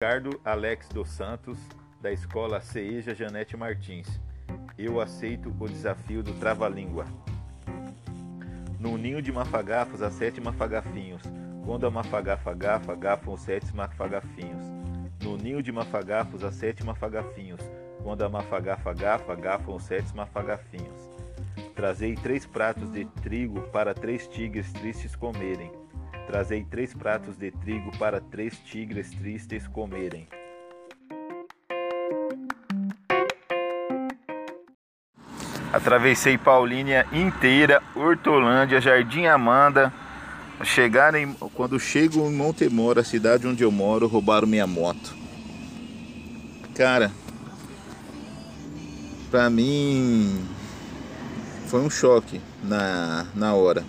Ricardo Alex dos Santos, da escola Ceeja Janete Martins. Eu aceito o desafio do trava-língua. No ninho de mafagafos há sete mafagafinhos. Quando a mafagafa gafa, gafam os sete mafagafinhos. No ninho de mafagafos há sete mafagafinhos. Quando a mafagafa gafa, gafam os sete mafagafinhos. Trazei três pratos de trigo para três tigres tristes comerem. Trazei três pratos de trigo para três tigres tristes comerem. Atravessei Paulínia inteira, Hortolândia, Jardim Amanda. Chegar em, quando chego em Montemor, a cidade onde eu moro, roubaram minha moto. Cara, pra mim foi um choque na, na hora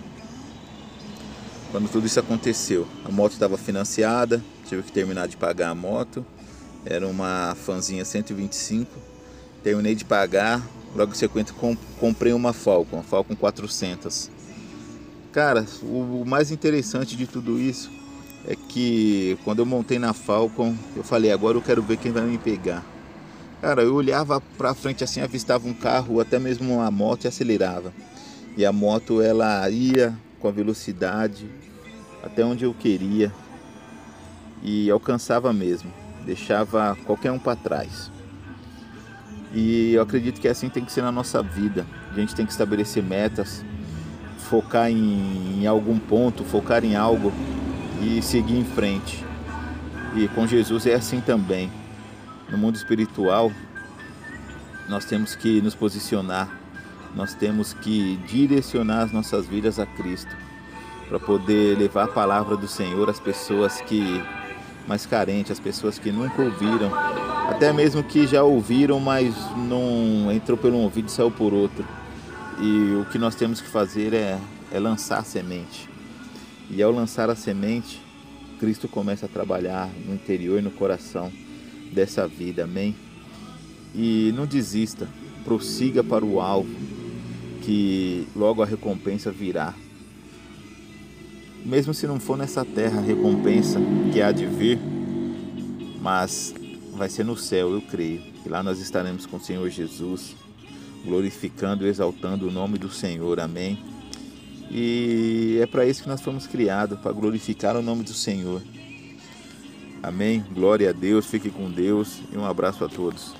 quando tudo isso aconteceu. A moto estava financiada, tive que terminar de pagar a moto. Era uma fanzinha 125. Terminei de pagar, logo em sequência comprei uma Falcon, uma Falcon 400. Cara, o mais interessante de tudo isso é que quando eu montei na Falcon, eu falei, agora eu quero ver quem vai me pegar. Cara, eu olhava para frente assim, avistava um carro, até mesmo uma moto e acelerava. E a moto ela ia com a velocidade até onde eu queria e alcançava mesmo, deixava qualquer um para trás. E eu acredito que assim tem que ser na nossa vida. A gente tem que estabelecer metas, focar em, em algum ponto, focar em algo e seguir em frente. E com Jesus é assim também. No mundo espiritual, nós temos que nos posicionar nós temos que direcionar as nossas vidas a Cristo para poder levar a palavra do Senhor às pessoas que mais carentes, às pessoas que nunca ouviram, até mesmo que já ouviram, mas não entrou por um ouvido e saiu por outro. E o que nós temos que fazer é, é lançar a semente. E ao lançar a semente, Cristo começa a trabalhar no interior e no coração dessa vida, amém? E não desista, prossiga para o alvo, que logo a recompensa virá. Mesmo se não for nessa terra a recompensa que há de vir, mas vai ser no céu, eu creio. Que lá nós estaremos com o Senhor Jesus, glorificando e exaltando o nome do Senhor. Amém. E é para isso que nós fomos criados, para glorificar o nome do Senhor. Amém. Glória a Deus, fique com Deus e um abraço a todos.